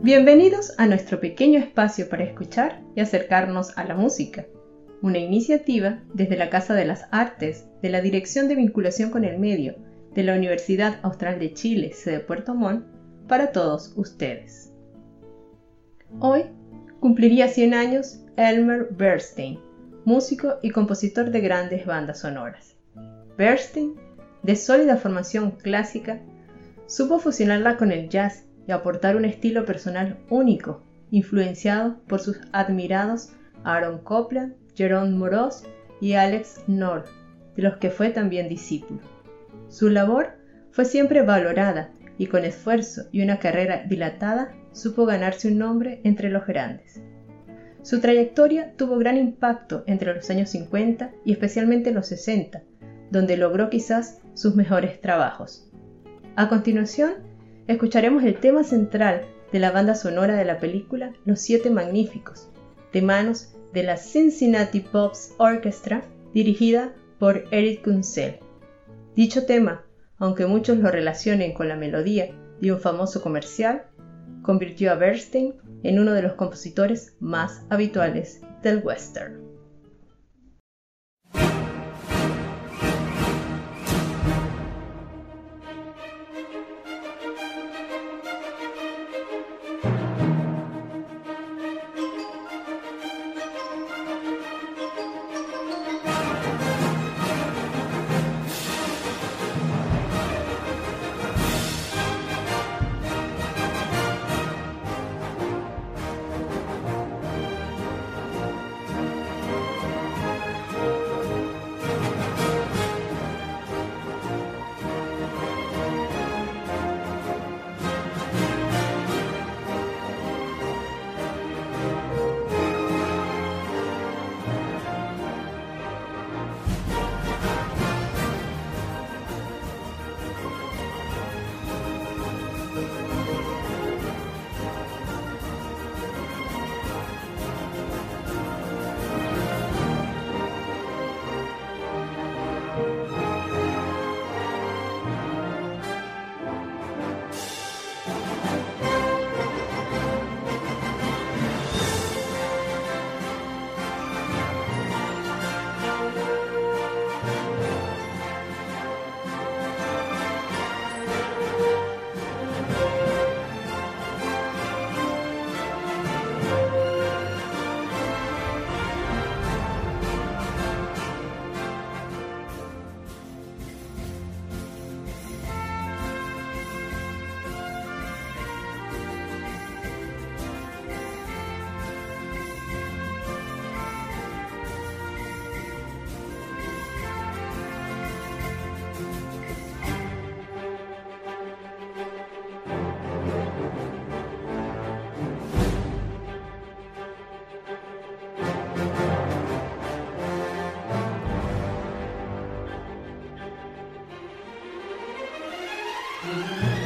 Bienvenidos a nuestro pequeño espacio para escuchar y acercarnos a la música, una iniciativa desde la Casa de las Artes de la Dirección de Vinculación con el Medio de la Universidad Austral de Chile, sede Puerto Montt, para todos ustedes. Hoy cumpliría 100 años Elmer Bernstein, músico y compositor de grandes bandas sonoras. Bernstein, de sólida formación clásica, supo fusionarla con el jazz y aportar un estilo personal único, influenciado por sus admirados Aaron Copland, Jerome Moroz y Alex North, de los que fue también discípulo. Su labor fue siempre valorada y con esfuerzo y una carrera dilatada supo ganarse un nombre entre los grandes. Su trayectoria tuvo gran impacto entre los años 50 y especialmente los 60, donde logró quizás sus mejores trabajos. A continuación, escucharemos el tema central de la banda sonora de la película Los Siete Magníficos, de manos de la Cincinnati Pops Orchestra, dirigida por Eric Kunsel. Dicho tema, aunque muchos lo relacionen con la melodía de un famoso comercial, convirtió a Bernstein en uno de los compositores más habituales del western. Música